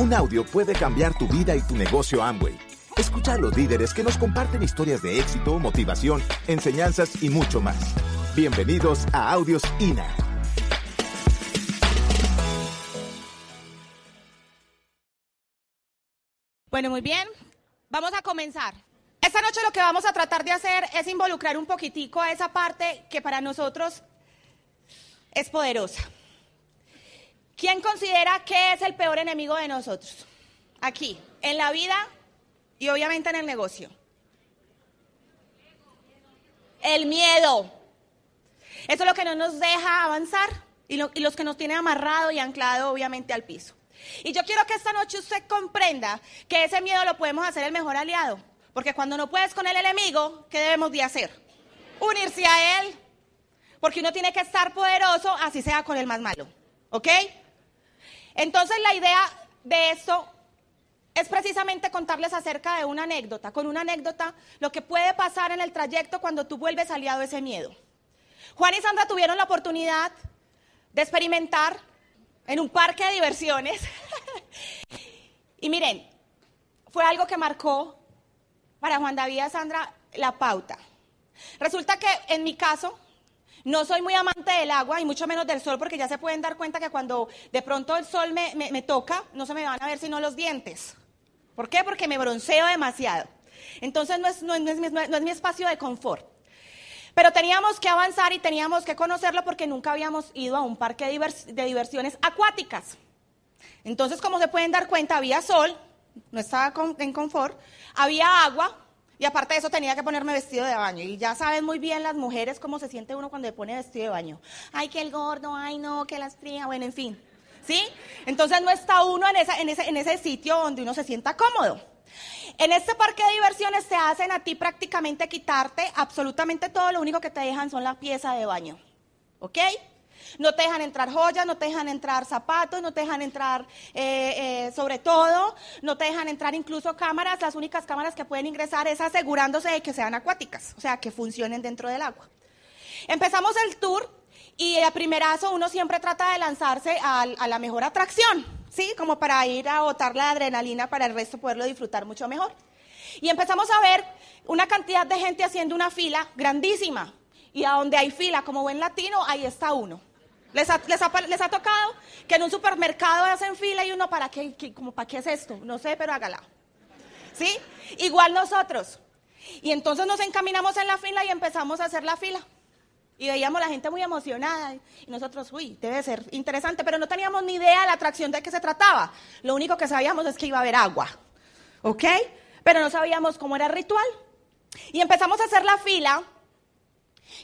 Un audio puede cambiar tu vida y tu negocio Amway. Escucha a los líderes que nos comparten historias de éxito, motivación, enseñanzas y mucho más. Bienvenidos a Audios INA. Bueno, muy bien. Vamos a comenzar. Esta noche lo que vamos a tratar de hacer es involucrar un poquitico a esa parte que para nosotros es poderosa. ¿Quién considera que es el peor enemigo de nosotros? Aquí, en la vida y obviamente en el negocio. El miedo. Eso es lo que no nos deja avanzar y, y los que nos tiene amarrado y anclado obviamente al piso. Y yo quiero que esta noche usted comprenda que ese miedo lo podemos hacer el mejor aliado. Porque cuando no puedes con el enemigo, ¿qué debemos de hacer? Unirse a él. Porque uno tiene que estar poderoso, así sea con el más malo. ¿Ok? Entonces la idea de esto es precisamente contarles acerca de una anécdota. Con una anécdota, lo que puede pasar en el trayecto cuando tú vuelves aliado a ese miedo. Juan y Sandra tuvieron la oportunidad de experimentar en un parque de diversiones. y miren, fue algo que marcó para Juan David y Sandra la pauta. Resulta que en mi caso, no soy muy amante del agua y mucho menos del sol porque ya se pueden dar cuenta que cuando de pronto el sol me, me, toca, no se me van a ver sino los dientes. ¿Por qué? Porque me bronceo demasiado. Entonces no es, no, es, no, es, mi espacio de confort. Pero teníamos que avanzar y teníamos que conocerlo porque nunca habíamos ido a un parque de, divers, de diversiones acuáticas. Entonces, como se pueden dar cuenta, había sol, no estaba en confort, había agua y aparte de eso tenía que ponerme vestido de baño. Y ya saben muy bien las mujeres cómo se siente uno cuando se pone vestido de baño. Ay, que el gordo, ay no, que la estría, bueno, en fin. ¿Sí? Entonces no está uno en, en, ese, en ese sitio donde uno se sienta cómodo. En este parque de diversiones te hacen a ti prácticamente quitarte absolutamente todo, lo único que te dejan son la pieza de baño. ¿Ok? No te dejan entrar joyas, no te dejan entrar zapatos, no te dejan entrar eh, eh, sobre todo, no te dejan entrar incluso cámaras. Las únicas cámaras que pueden ingresar es asegurándose de que sean acuáticas, o sea, que funcionen dentro del agua. Empezamos el tour y a primerazo uno siempre trata de lanzarse a, a la mejor atracción, ¿sí? Como para ir a botar la adrenalina para el resto poderlo disfrutar mucho mejor. Y empezamos a ver una cantidad de gente haciendo una fila grandísima. Y a donde hay fila, como buen latino, ahí está uno. ¿Les ha, les, ha, les ha, tocado que en un supermercado hacen fila y uno, ¿para qué, qué, como, ¿para qué es esto? No sé, pero hágala. ¿Sí? Igual nosotros. Y entonces nos encaminamos en la fila y empezamos a hacer la fila. Y veíamos a la gente muy emocionada. Y nosotros, uy, debe ser interesante, pero no teníamos ni idea de la atracción de qué se trataba. Lo único que sabíamos es que iba a haber agua. ¿Ok? Pero no sabíamos cómo era el ritual. Y empezamos a hacer la fila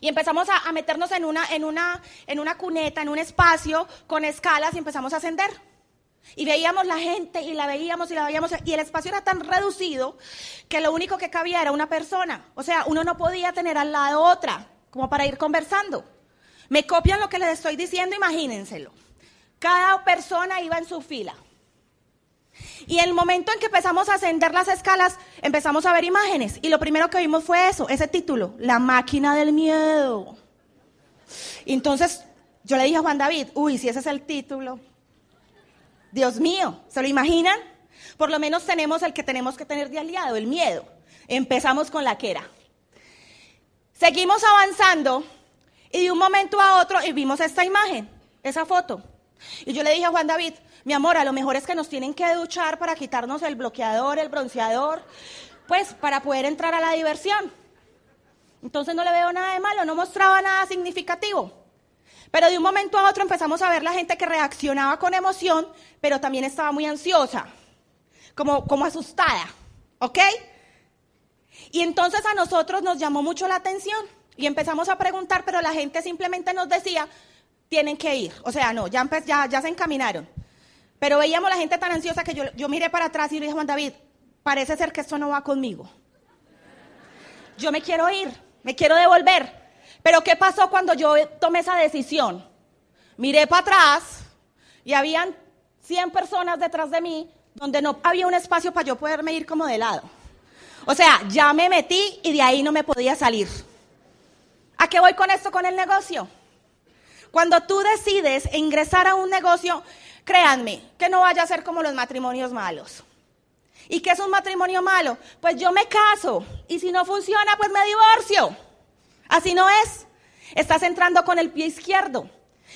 y empezamos a, meternos en una, en, una, en una cuneta, en un espacio con escalas y empezamos a ascender. Y veíamos la gente y la veíamos y la veíamos y el espacio era tan reducido que lo único que cabía era una persona. O sea, uno no podía tener al lado otra como para ir conversando. Me copian lo que les estoy diciendo, imagínenselo. Cada persona iba en su fila. Y el momento en que empezamos a ascender las escalas, empezamos a ver imágenes. Y lo primero que vimos fue eso, ese título, La máquina del miedo. Entonces yo le dije a Juan David, uy, si ese es el título, Dios mío, ¿se lo imaginan? Por lo menos tenemos el que tenemos que tener de aliado, el miedo. Empezamos con la quera. Seguimos avanzando y de un momento a otro y vimos esta imagen, esa foto. Y yo le dije a Juan David, mi amor, a lo mejor es que nos tienen que duchar para quitarnos el bloqueador, el bronceador, pues para poder entrar a la diversión. Entonces no le veo nada de malo, no mostraba nada significativo. Pero de un momento a otro empezamos a ver la gente que reaccionaba con emoción, pero también estaba muy ansiosa, como, como asustada, ¿ok? Y entonces a nosotros nos llamó mucho la atención y empezamos a preguntar, pero la gente simplemente nos decía, tienen que ir. O sea, no, ya, ya, ya se encaminaron. Pero veíamos la gente tan ansiosa que yo, yo miré para atrás y le dije, Juan David, parece ser que esto no va conmigo. Yo me quiero ir, me quiero devolver. Pero ¿qué pasó cuando yo tomé esa decisión? Miré para atrás y habían 100 personas detrás de mí donde no había un espacio para yo poderme ir como de lado. O sea, ya me metí y de ahí no me podía salir. ¿A qué voy con esto con el negocio? Cuando tú decides ingresar a un negocio, Créanme, que no vaya a ser como los matrimonios malos. ¿Y qué es un matrimonio malo? Pues yo me caso y si no funciona, pues me divorcio. Así no es. Estás entrando con el pie izquierdo.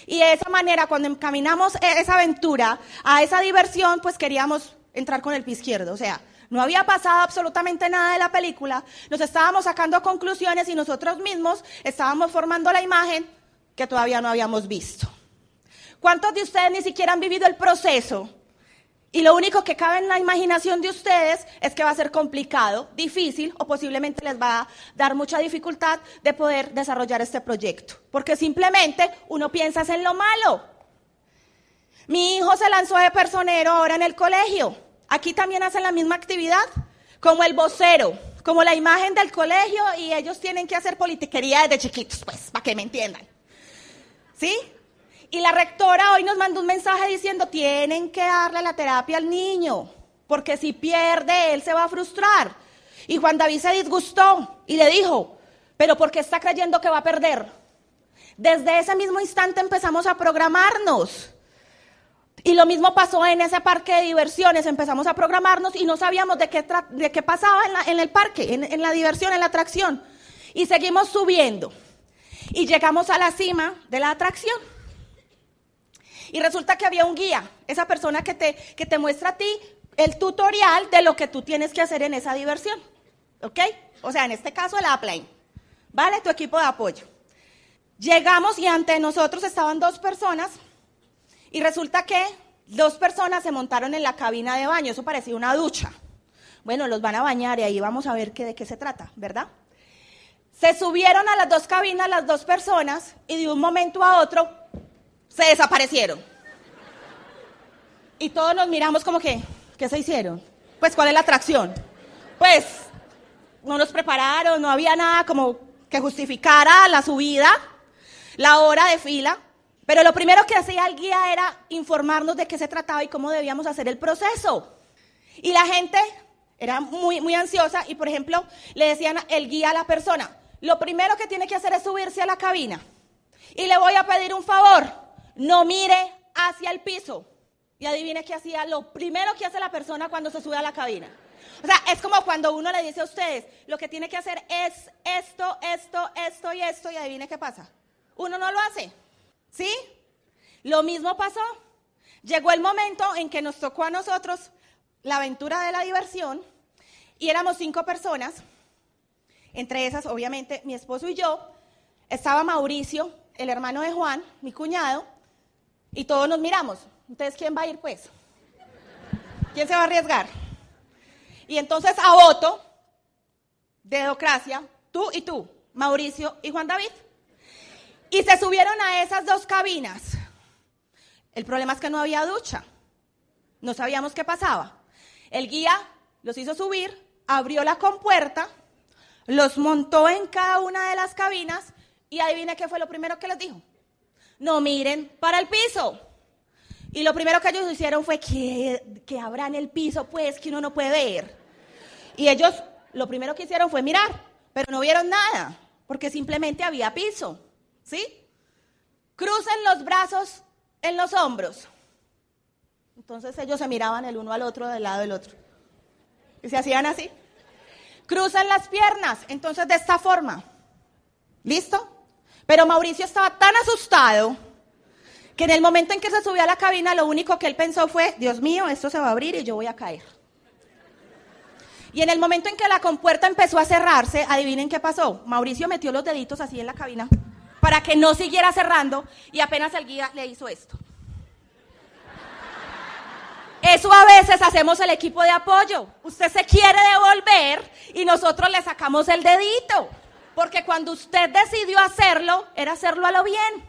Y de esa manera, cuando encaminamos e-, esa aventura a esa diversión, pues queríamos entrar con el pie izquierdo. O sea, no había pasado absolutamente nada de la película, nos estábamos sacando conclusiones y nosotros mismos estábamos formando la imagen que todavía no habíamos visto. ¿Cuántos de ustedes ni siquiera han vivido el proceso? Y lo único que cabe en la imaginación de ustedes es que va a ser complicado, difícil o posiblemente les va a dar mucha dificultad de poder desarrollar este proyecto. Porque simplemente uno piensa en lo malo. Mi hijo se lanzó de personero ahora en el colegio. Aquí también hacen la misma actividad, como el vocero, como la imagen del colegio y ellos tienen que hacer politiquería desde chiquitos, pues, para que me entiendan. ¿Sí? Y la rectora hoy nos mandó un mensaje diciendo, tienen que darle la terapia al niño, porque si pierde, él se va a frustrar. Y Juan David se disgustó y le dijo, pero ¿por qué está creyendo que va a perder? Desde ese mismo instante empezamos a programarnos. Y lo mismo pasó en ese parque de diversiones, empezamos a programarnos y no sabíamos de qué, de qué pasaba en, el parque, en, en la diversión, en la atracción. Y seguimos subiendo. Y llegamos a la cima de la atracción. Y resulta que había un guía, esa persona que te, que te muestra a ti el tutorial de lo que tú tienes que hacer en esa diversión. ¿Ok? O sea, en este caso el upline. ¿Vale? Tu equipo de apoyo. Llegamos y ante nosotros estaban dos personas y resulta que dos personas se montaron en la cabina de baño. Eso parecía una ducha. Bueno, los van a bañar y ahí vamos a ver qué, de qué se trata, ¿verdad? Se subieron a las dos cabinas las dos personas y de un momento a otro se desaparecieron. Y todos nos miramos como que, ¿qué se hicieron? Pues, ¿cuál es la atracción? Pues, no nos prepararon, no había nada como que justificara la subida, la hora de fila. Pero lo primero que hacía el guía era informarnos de qué se trataba y cómo debíamos hacer el proceso. Y la gente era muy, muy ansiosa y, por ejemplo, le decían el guía a la persona, lo primero que tiene que hacer es subirse a la cabina. Y le voy a pedir un favor, no mire hacia el piso. Y adivine qué hacía lo primero que hace la persona cuando se sube a la cabina. O sea, es como cuando uno le dice a ustedes, lo que tiene que hacer es esto, esto, esto y esto, y adivine qué pasa. Uno no lo hace. ¿Sí? Lo mismo pasó. Llegó el momento en que nos tocó a nosotros la aventura de la diversión y éramos cinco personas, entre esas obviamente mi esposo y yo, estaba Mauricio, el hermano de Juan, mi cuñado, y todos nos miramos. Entonces, ¿quién va a ir pues? ¿Quién se va a arriesgar? Y entonces a voto, dedocracia, tú y tú, Mauricio y Juan David. Y se subieron a esas dos cabinas. El problema es que no había ducha. No sabíamos qué pasaba. El guía los hizo subir, abrió la compuerta, los montó en cada una de las cabinas y adivina qué fue lo primero que les dijo. No miren para el piso. Y lo primero que ellos hicieron fue que, que abran el piso, pues, que uno no puede ver. Y ellos lo primero que hicieron fue mirar, pero no vieron nada, porque simplemente había piso. ¿Sí? Crucen los brazos en los hombros. Entonces ellos se miraban el uno al otro del lado del otro. Y se hacían así. Cruzan las piernas, entonces de esta forma. ¿Listo? Pero Mauricio estaba tan asustado que en el momento en que se subió a la cabina, lo único que él pensó fue, Dios mío, esto se va a abrir y yo voy a caer. Y en el momento en que la compuerta empezó a cerrarse, adivinen qué pasó. Mauricio metió los deditos así en la cabina para que no siguiera cerrando y apenas el guía le hizo esto. Eso a veces hacemos el equipo de apoyo. Usted se quiere devolver y nosotros le sacamos el dedito. Porque cuando usted decidió hacerlo, era hacerlo a lo bien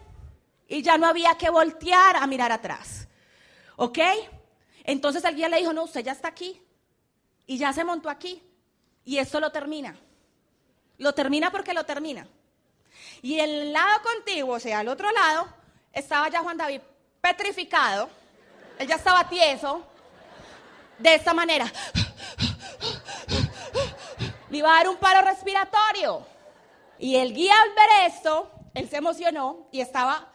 y ya no había que voltear a mirar atrás. ¿Ok? Entonces el guía le dijo, no, usted ya está aquí y ya se montó aquí y esto lo termina. Lo termina porque lo termina. Y el lado contiguo, o sea, al otro lado, estaba ya Juan David petrificado, él ya estaba tieso, de esta manera. Le iba a dar un paro respiratorio. Y el guía al ver esto, él se emocionó y estaba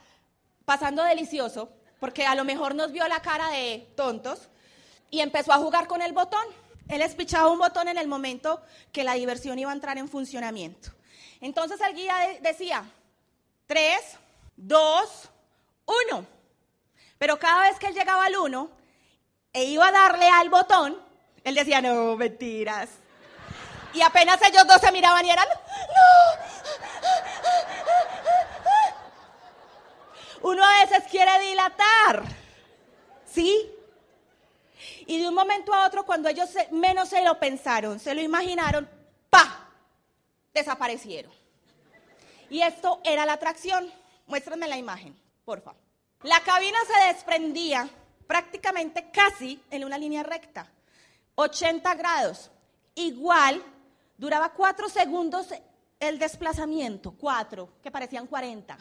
pasando delicioso porque a lo mejor nos vio la cara de tontos, y empezó a jugar con el botón. Él espichaba un botón en el momento que la diversión iba a entrar en funcionamiento. Entonces el guía decía, tres, dos, uno. Pero cada vez que él llegaba al uno e iba a darle al botón, él decía, no, mentiras. Y apenas ellos dos se miraban y eran, no. Uno a veces quiere dilatar, ¿sí? Y de un momento a otro, cuando ellos menos se lo pensaron, se lo imaginaron, ¡pa! Desaparecieron. Y esto era la atracción. Muéstrenme la imagen, por favor. La cabina se desprendía prácticamente casi en una línea recta, 80 grados. Igual, duraba cuatro segundos el desplazamiento, cuatro, que parecían 40.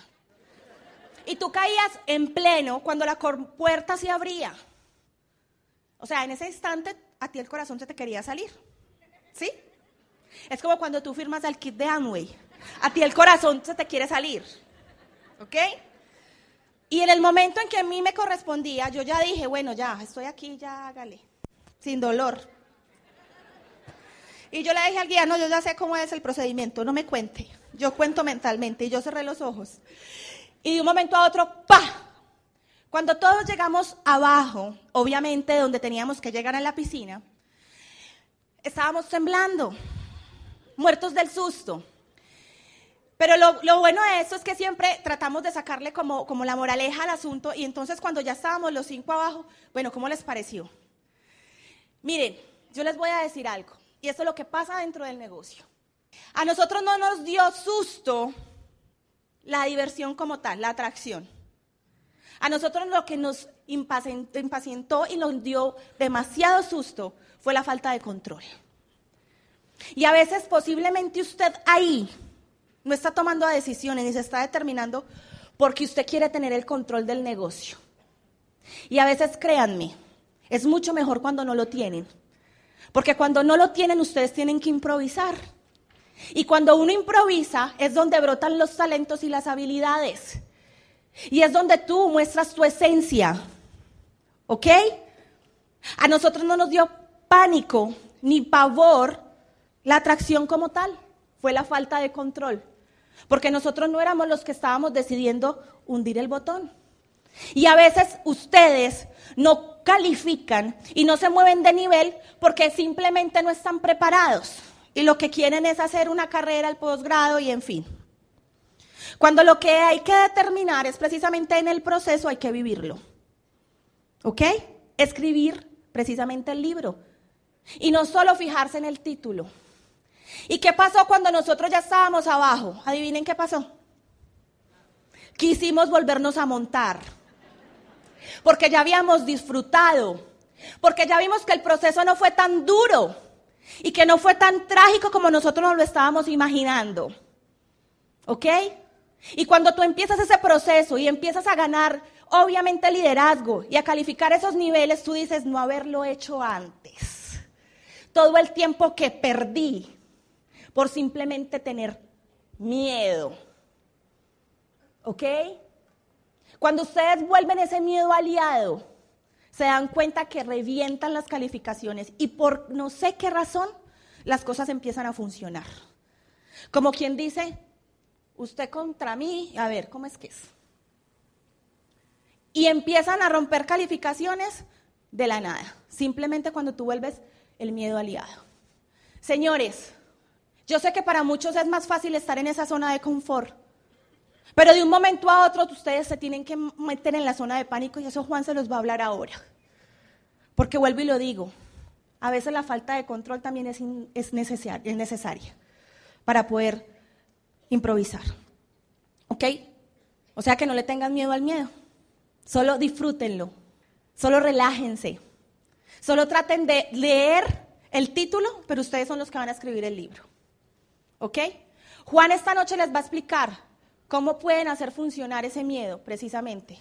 Y tú caías en pleno cuando la puerta se abría. O sea, en ese instante a ti el corazón se te quería salir. ¿Sí? Es como cuando tú firmas el kit de Amway. A ti el corazón se te quiere salir. ¿Ok? Y en el momento en que a mí me correspondía, yo ya dije, bueno, ya, estoy aquí, ya hágale. Sin dolor. Y yo le dije al guía, no, yo ya sé cómo es el procedimiento, no me cuente. Yo cuento mentalmente y yo cerré los ojos. Y de un momento a otro, ¡pa! Cuando todos llegamos abajo, obviamente donde teníamos que llegar a la piscina, estábamos temblando, muertos del susto. Pero lo, bueno de eso es que siempre tratamos de sacarle como, como la moraleja al asunto y entonces cuando ya estábamos los cinco abajo, bueno, ¿cómo les pareció? Miren, yo les voy a decir algo y esto es lo que pasa dentro del negocio. A nosotros no nos dio susto la diversión como tal, la atracción. A nosotros lo que nos impacientó y nos dio demasiado susto fue la falta de control. Y a veces posiblemente usted ahí no está tomando decisiones ni se está determinando porque usted quiere tener el control del negocio. Y a veces créanme, es mucho mejor cuando no lo tienen. Porque cuando no lo tienen ustedes tienen que improvisar. Y cuando uno improvisa es donde brotan los talentos y las habilidades. Y es donde tú muestras tu esencia. ¿Ok? A nosotros no nos dio pánico ni pavor la atracción como tal. Fue la falta de control. Porque nosotros no éramos los que estábamos decidiendo hundir el botón. Y a veces ustedes no califican y no se mueven de nivel porque simplemente no están preparados. Y lo que quieren es hacer una carrera al posgrado y en fin. Cuando lo que hay que determinar es precisamente en el proceso, hay que vivirlo. ¿Ok? Escribir precisamente el libro. Y no solo fijarse en el título. ¿Y qué pasó cuando nosotros ya estábamos abajo? Adivinen qué pasó. Quisimos volvernos a montar. Porque ya habíamos disfrutado. Porque ya vimos que el proceso no fue tan duro. Y que no fue tan trágico como nosotros nos lo estábamos imaginando. ¿Ok? Y cuando tú empiezas ese proceso y empiezas a ganar, obviamente, liderazgo y a calificar esos niveles, tú dices, no haberlo hecho antes. Todo el tiempo que perdí por simplemente tener miedo. ¿Ok? Cuando ustedes vuelven ese miedo aliado, se dan cuenta que revientan las calificaciones y por no sé qué razón, las cosas empiezan a funcionar. Como quien dice, usted contra mí, a ver, ¿cómo es que es? Y empiezan a romper calificaciones de la nada, simplemente cuando tú vuelves el miedo aliado. Señores, yo sé que para muchos es más fácil estar en esa zona de confort, pero de un momento a otro ustedes se tienen que meter en la zona de pánico y eso Juan se los va a hablar ahora. Porque vuelvo y lo digo, a veces la falta de control también es, es necesaria para poder improvisar. ¿Ok? O sea que no le tengan miedo al miedo. Solo disfrútenlo. Solo relájense. Solo traten de leer el título, pero ustedes son los que van a escribir el libro. ¿Ok? Juan esta noche les va a explicar cómo pueden hacer funcionar ese miedo precisamente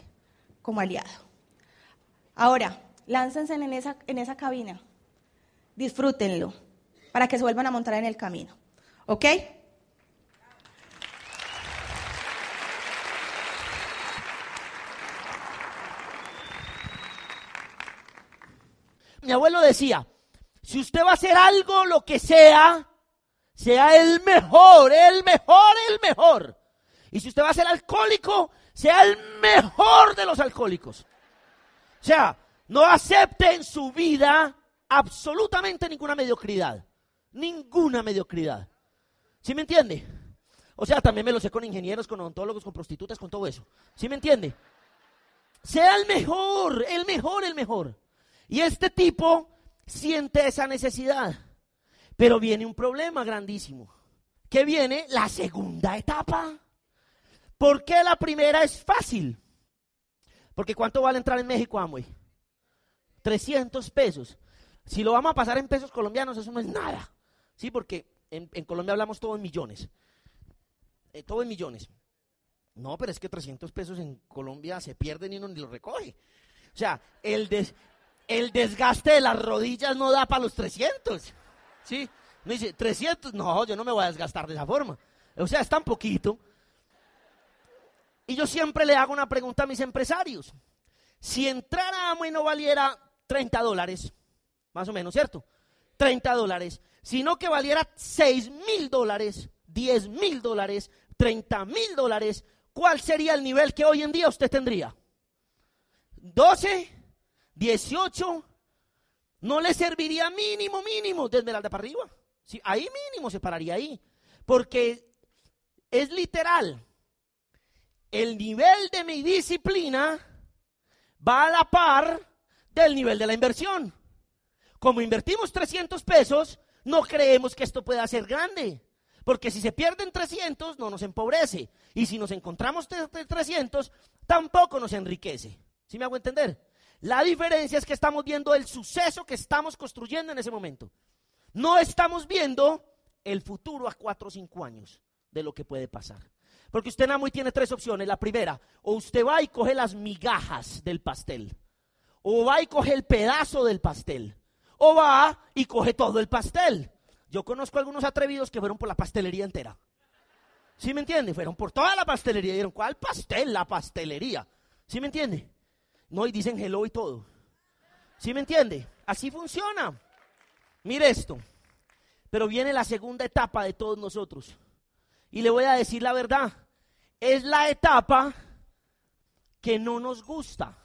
como aliado. Ahora, láncense en esa, en esa cabina. Disfrútenlo para que se vuelvan a montar en el camino. ¿Ok? Mi abuelo decía, si usted va a hacer algo, lo que sea, sea el mejor, el mejor, el mejor. Y si usted va a ser alcohólico, sea el mejor de los alcohólicos. O sea, no acepte en su vida absolutamente ninguna mediocridad. Ninguna mediocridad. ¿Sí me entiende? O sea, también me lo sé con ingenieros, con odontólogos, con prostitutas, con todo eso. ¿Sí me entiende? Sea el mejor, el mejor, el mejor. Y este tipo siente esa necesidad. Pero viene un problema grandísimo. Que viene la segunda etapa. ¿Por qué la primera es fácil? Porque ¿cuánto vale entrar en México, Amway? 300 pesos. Si lo vamos a pasar en pesos colombianos, eso no es nada. Sí, porque en, Colombia hablamos todo en millones. Eh, todo en millones. No, pero es que 300 pesos en Colombia se pierden y uno ni lo recoge. O sea, el, el desgaste de las rodillas no da para los 300. ¿Sí? Me dice, 300, no, yo no me voy a desgastar de esa forma. O sea, es tan poquito. Y yo siempre le hago una pregunta a mis empresarios. Si entrar a Amo y no valiera 30 dólares, más o menos, ¿cierto? 30 dólares, sino que valiera 6 mil dólares, 10 mil dólares, 30 mil dólares, ¿cuál sería el nivel que hoy en día usted tendría? ¿12? ¿18? ¿No le serviría mínimo, mínimo de para arriba? Sí, ahí mínimo se pararía ahí. Porque es literal. El nivel de mi disciplina va a la par del nivel de la inversión. Como invertimos 300 pesos, no creemos que esto pueda ser grande. Porque si se pierden 300, no nos empobrece. Y si nos encontramos 300, tampoco nos enriquece. ¿Sí me hago entender? La diferencia es que estamos viendo el suceso que estamos construyendo en ese momento. No estamos viendo el futuro a 4 o 5 años de lo que puede pasar. Porque usted nada muy tiene tres opciones. La primera, o usted va y coge las migajas del pastel, o va y coge el pedazo del pastel, o va y coge todo el pastel. Yo conozco algunos atrevidos que fueron por la pastelería entera. ¿Sí me entiende? Fueron por toda la pastelería dijeron, ¿cuál pastel? La pastelería. ¿Sí me entiende? No, y dicen hello y todo. ¿Sí me entiende? Así funciona. Mire esto. Pero viene la segunda etapa de todos nosotros. Y le voy a decir la verdad es la etapa que no nos gusta.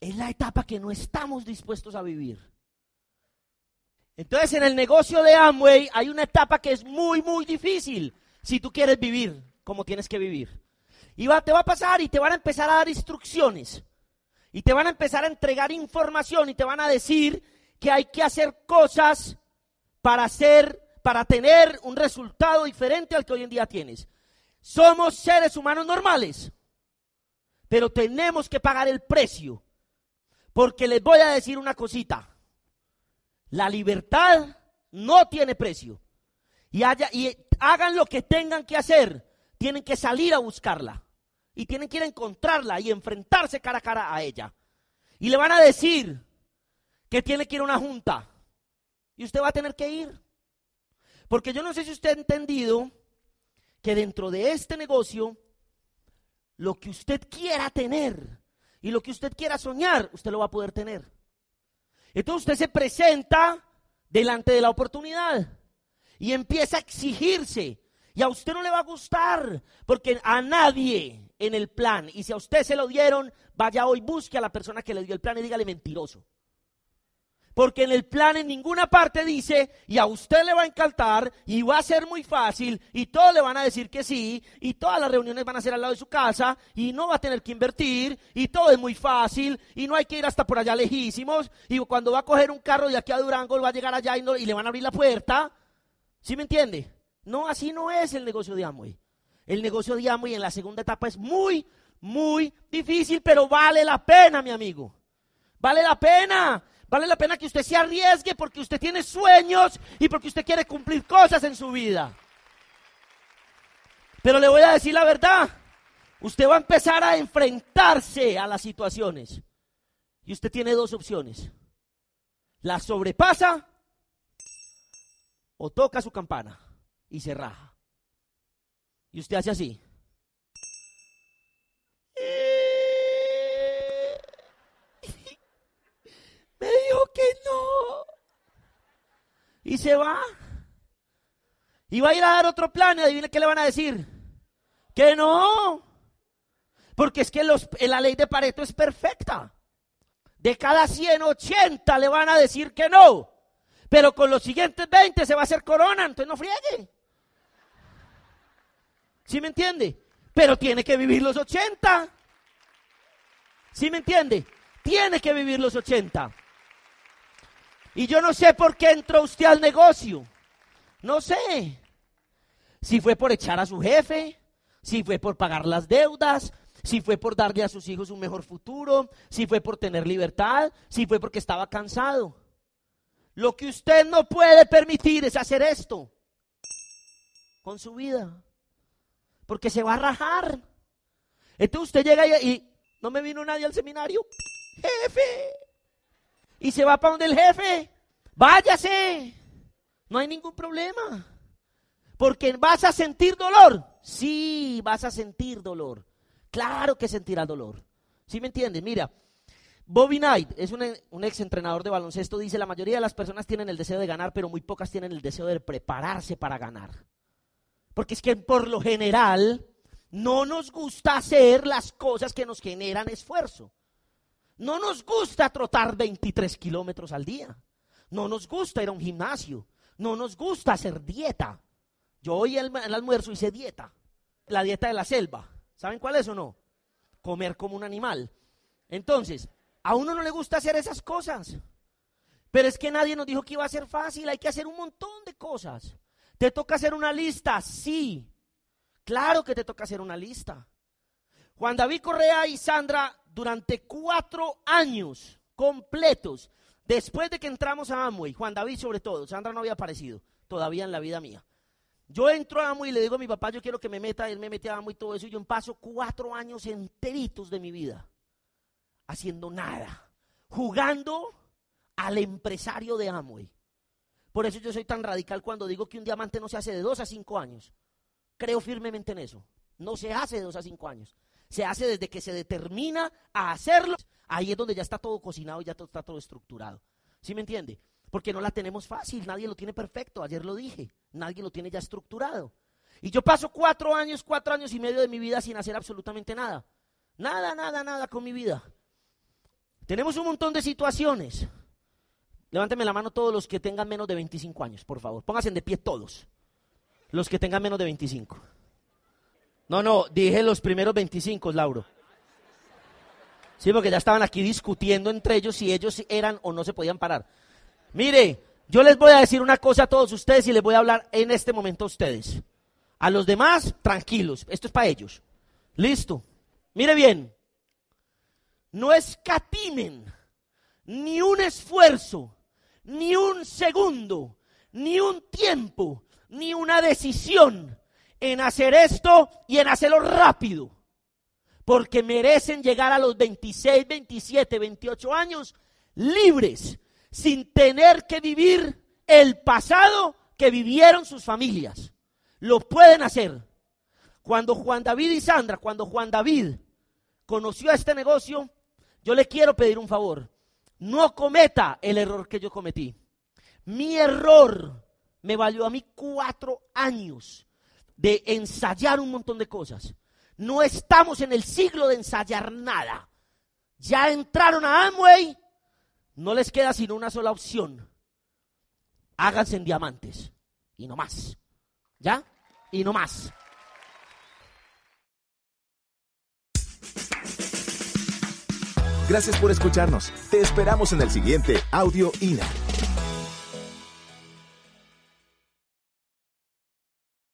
Es la etapa que no estamos dispuestos a vivir. Entonces en el negocio de Amway hay una etapa que es muy, muy difícil si tú quieres vivir como tienes que vivir. Y te va a pasar y te van a empezar a dar instrucciones. Y te van a empezar a entregar información y te van a decir que hay que hacer cosas para hacer, para tener un resultado diferente al que hoy en día tienes. Somos seres humanos normales, pero tenemos que pagar el precio. Porque les voy a decir una cosita. La libertad no tiene precio. Y, y hagan lo que tengan que hacer. Tienen que salir a buscarla. Y tienen que ir a encontrarla y enfrentarse cara a cara a ella. Y le van a decir que tiene que ir a una junta. Y usted va a tener que ir. Porque yo no sé si usted ha entendido que dentro de este negocio, lo que usted quiera tener y lo que usted quiera soñar, usted lo va a poder tener. Entonces usted se presenta delante de la oportunidad y empieza a exigirse. Y a usted no le va a gustar, porque a nadie en el plan, y si a usted se lo dieron, vaya hoy, busque a la persona que le dio el plan y dígale mentiroso. Porque en el plan en ninguna parte dice, y a usted le va a encantar, y va a ser muy fácil, y todos le van a decir que sí, y todas las reuniones van a ser al lado de su casa, y no va a tener que invertir, y todo es muy fácil, y no hay que ir hasta por allá lejísimos, y cuando va a coger un carro de aquí a Durango, va a llegar allá y, le van a abrir la puerta. ¿Sí me entiende? No, así no es el negocio de Amway. El negocio de Amway en la segunda etapa es muy, muy difícil, pero vale la pena, mi amigo. Vale la pena. Vale la pena que usted se arriesgue porque usted tiene sueños y porque usted quiere cumplir cosas en su vida. Pero le voy a decir la verdad. Usted va a empezar a enfrentarse a las situaciones. Y usted tiene dos opciones. La sobrepasa o toca su campana y se raja. Y usted hace así. Me dijo que no. Y se va. Y va a ir a dar otro plan y adivine qué le van a decir. Que no. Porque es que los, la ley de Pareto es perfecta. De cada 180 le van a decir que no. Pero con los siguientes 20 se va a hacer corona, entonces no friegue. ¿Sí me entiende? Pero tiene que vivir los 80. ¿Sí me entiende? Tiene que vivir los 80. Y yo no sé por qué entró usted al negocio. No sé. Si fue por echar a su jefe, si fue por pagar las deudas, si fue por darle a sus hijos un mejor futuro, si fue por tener libertad, si fue porque estaba cansado. Lo que usted no puede permitir es hacer esto con su vida, porque se va a rajar. Entonces usted llega y, y no me vino nadie al seminario, jefe, y se va para donde el jefe, váyase, no hay ningún problema. Porque vas a sentir dolor. Sí, vas a sentir dolor. Claro que sentirás dolor. ¿Sí me entiendes? Mira, Bobby Knight es un, un, ex entrenador de baloncesto. Dice: La mayoría de las personas tienen el deseo de ganar, pero muy pocas tienen el deseo de prepararse para ganar. Porque es que por lo general no nos gusta hacer las cosas que nos generan esfuerzo. No nos gusta trotar 23 kilómetros al día. No nos gusta ir a un gimnasio. No nos gusta hacer dieta. Yo hoy el almuerzo hice dieta. La dieta de la selva. ¿Saben cuál es o no? Comer como un animal. Entonces, a uno no le gusta hacer esas cosas. Pero es que nadie nos dijo que iba a ser fácil. Hay que hacer un montón de cosas. ¿Te toca hacer una lista? Sí. Claro que te toca hacer una lista. Juan David Correa y Sandra durante cuatro años completos, después de que entramos a Amway, Juan David sobre todo, Sandra no había aparecido todavía en la vida mía. Yo entro a Amway y le digo a mi papá, yo quiero que me meta, él me mete a Amway y todo eso, y yo paso cuatro años enteritos de mi vida haciendo nada, jugando al empresario de Amway. Por eso yo soy tan radical cuando digo que un diamante no se hace de dos a cinco años. Creo firmemente en eso. No se hace de dos a cinco años. Se hace desde que se determina a hacerlo. Ahí es donde ya está todo cocinado ya todo, está todo estructurado. ¿Sí me entiende? Porque no la tenemos fácil, nadie lo tiene perfecto. Ayer lo dije, nadie lo tiene ya estructurado. Y yo paso cuatro años, cuatro años y medio de mi vida sin hacer absolutamente nada. Nada, nada, nada con mi vida. Tenemos un montón de situaciones. Levánteme la mano todos los que tengan menos de 25 años, por favor. Pónganse de pie todos. Los que tengan menos de 25. No, no, dije los primeros 25, Lauro. Sí, porque ya estaban aquí discutiendo entre ellos si ellos eran o no se podían parar. Mire, yo les voy a decir una cosa a todos ustedes y les voy a hablar en este momento a ustedes. A los demás, tranquilos, esto es para ellos. Listo. Mire bien, no escatimen ni un esfuerzo, ni un segundo, ni un tiempo, ni una decisión en hacer esto y en hacerlo rápido. Porque merecen llegar a los 26, 27, 28 años libres, sin tener que vivir el pasado que vivieron sus familias. Lo pueden hacer. Cuando Juan David y Sandra, cuando Juan David conoció este negocio, yo le quiero pedir un favor. No cometa el error que yo cometí. Mi error me valió a mí cuatro años de ensayar un montón de cosas. No estamos en el siglo de ensayar nada. Ya entraron a Amway, no les queda sino una sola opción. Háganse en diamantes. Y no más. ¿Ya? Y no más. Gracias por escucharnos. Te esperamos en el siguiente Audio INA.